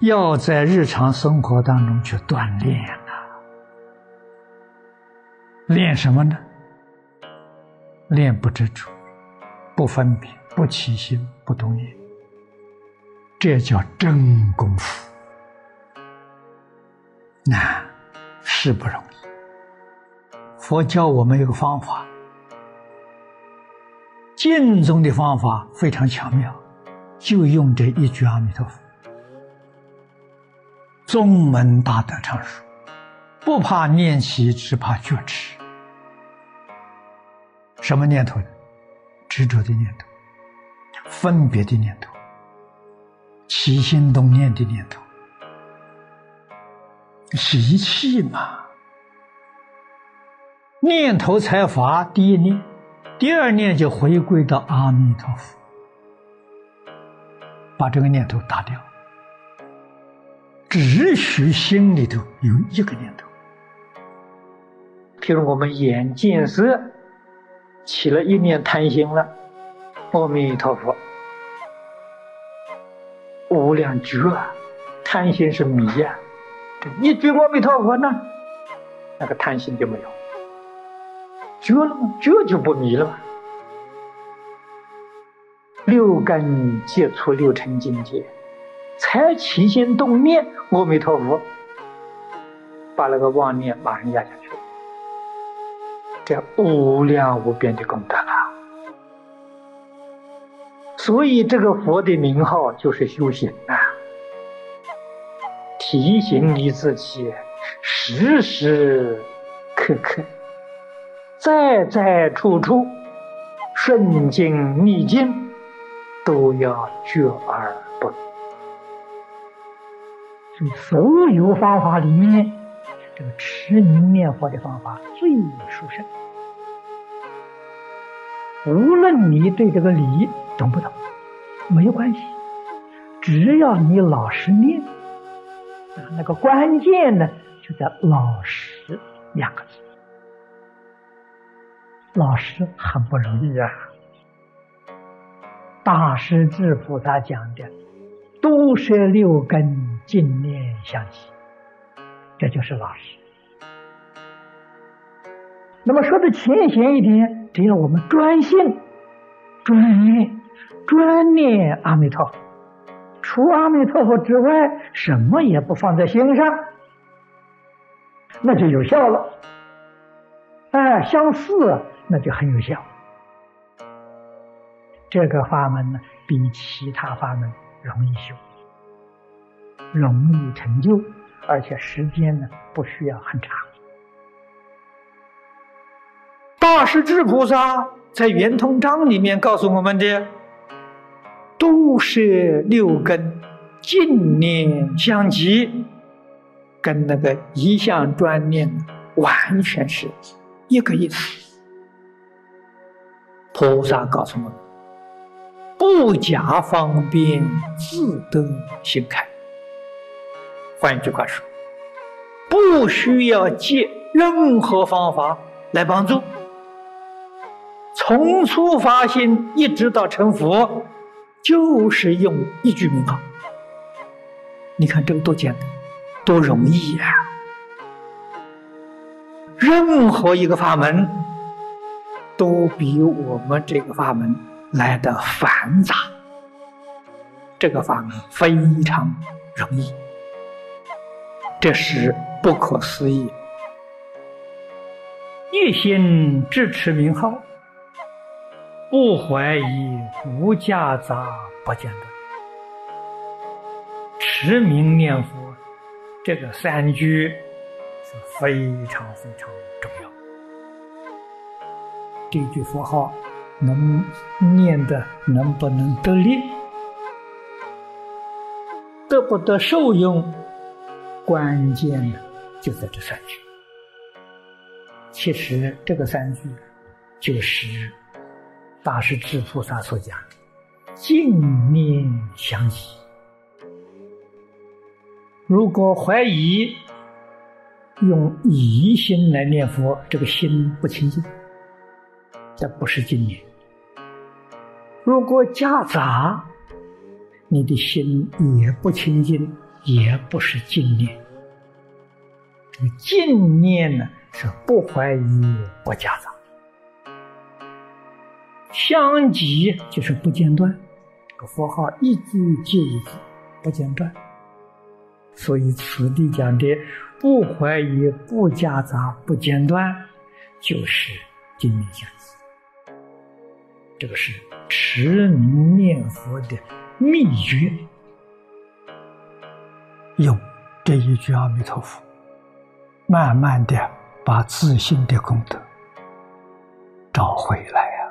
要在日常生活当中去锻炼呐。练什么呢？练不执着，不分别，不起心，不动念，这叫真功夫。那是不容易。佛教我们有个方法，净宗的方法非常巧妙，就用这一句阿弥陀佛。宗门大德常说：“不怕念起，只怕觉迟。”什么念头呢？执着的念头，分别的念头，起心动念的念头。习气嘛，念头才发第一念，第二念就回归到阿弥陀佛，把这个念头打掉，只许心里头有一个念头。譬如我们眼见色，起了一念贪心了，阿弥陀佛，无量觉，贪心是迷呀。一句阿弥陀佛呢，那个贪心就没有，觉了吗？觉就不迷了嘛。六根接触六尘境界，才起心动念，阿弥陀佛，把那个妄念马上压下去了，这无量无边的功德了。所以这个佛的名号就是修行啊。提醒你自己，时时刻刻、在在处处、顺境逆境，都要觉而不。所以，所有方法里面，这个持名念佛的方法最殊胜。无论你对这个理懂不懂，没有关系，只要你老实念。啊那个关键呢，就在“老实”两个字。老实很不容易啊！大师智菩萨讲的“都摄六根，净念相继”，这就是老实。那么说的浅显一点，只要我们专心、专念、专念阿弥陀佛。除阿弥陀佛之外，什么也不放在心上，那就有效了。哎，相似，那就很有效。这个法门呢，比其他法门容易修，容易成就，而且时间呢不需要很长。大势至菩萨在《圆通章》里面告诉我们的。都是六根净念相继，跟那个一向专念完全是一个意思。菩萨告诉我们：不假方便，自得心开。换一句话说，不需要借任何方法来帮助，从初发心一直到成佛。就是用一句名号，你看这个多简单，多容易呀！任何一个法门都比我们这个法门来的繁杂，这个法门非常容易，这是不可思议。一心支持名号。不怀疑，无夹杂，不间断，持名念佛，这个三句是非常非常重要。这句佛号能念的，能不能得力，得不得受用，关键的就在这三句。其实这个三句就是。大师智菩萨所讲的，净念相继。如果怀疑，用疑心来念佛，这个心不清净，这不是净念。如果夹杂，你的心也不清净，也不是净念。这个净念呢，是不怀疑、不夹杂，相继就是不间断。这个佛号一句接一句，不间断。所以此地讲的不怀疑、不夹杂、不间断，就是净念相继。这个是持名念佛的秘诀。用这一句阿弥陀佛。慢慢的把自信的功德找回来呀，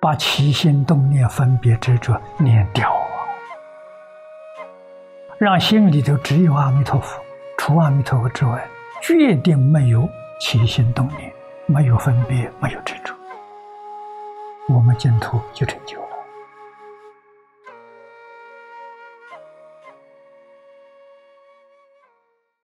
把起心动念、分别执着念掉啊，让心里头只有阿弥陀佛，除阿弥陀佛之外，决定没有起心动念，没有分别，没有执着，我们净土就成就。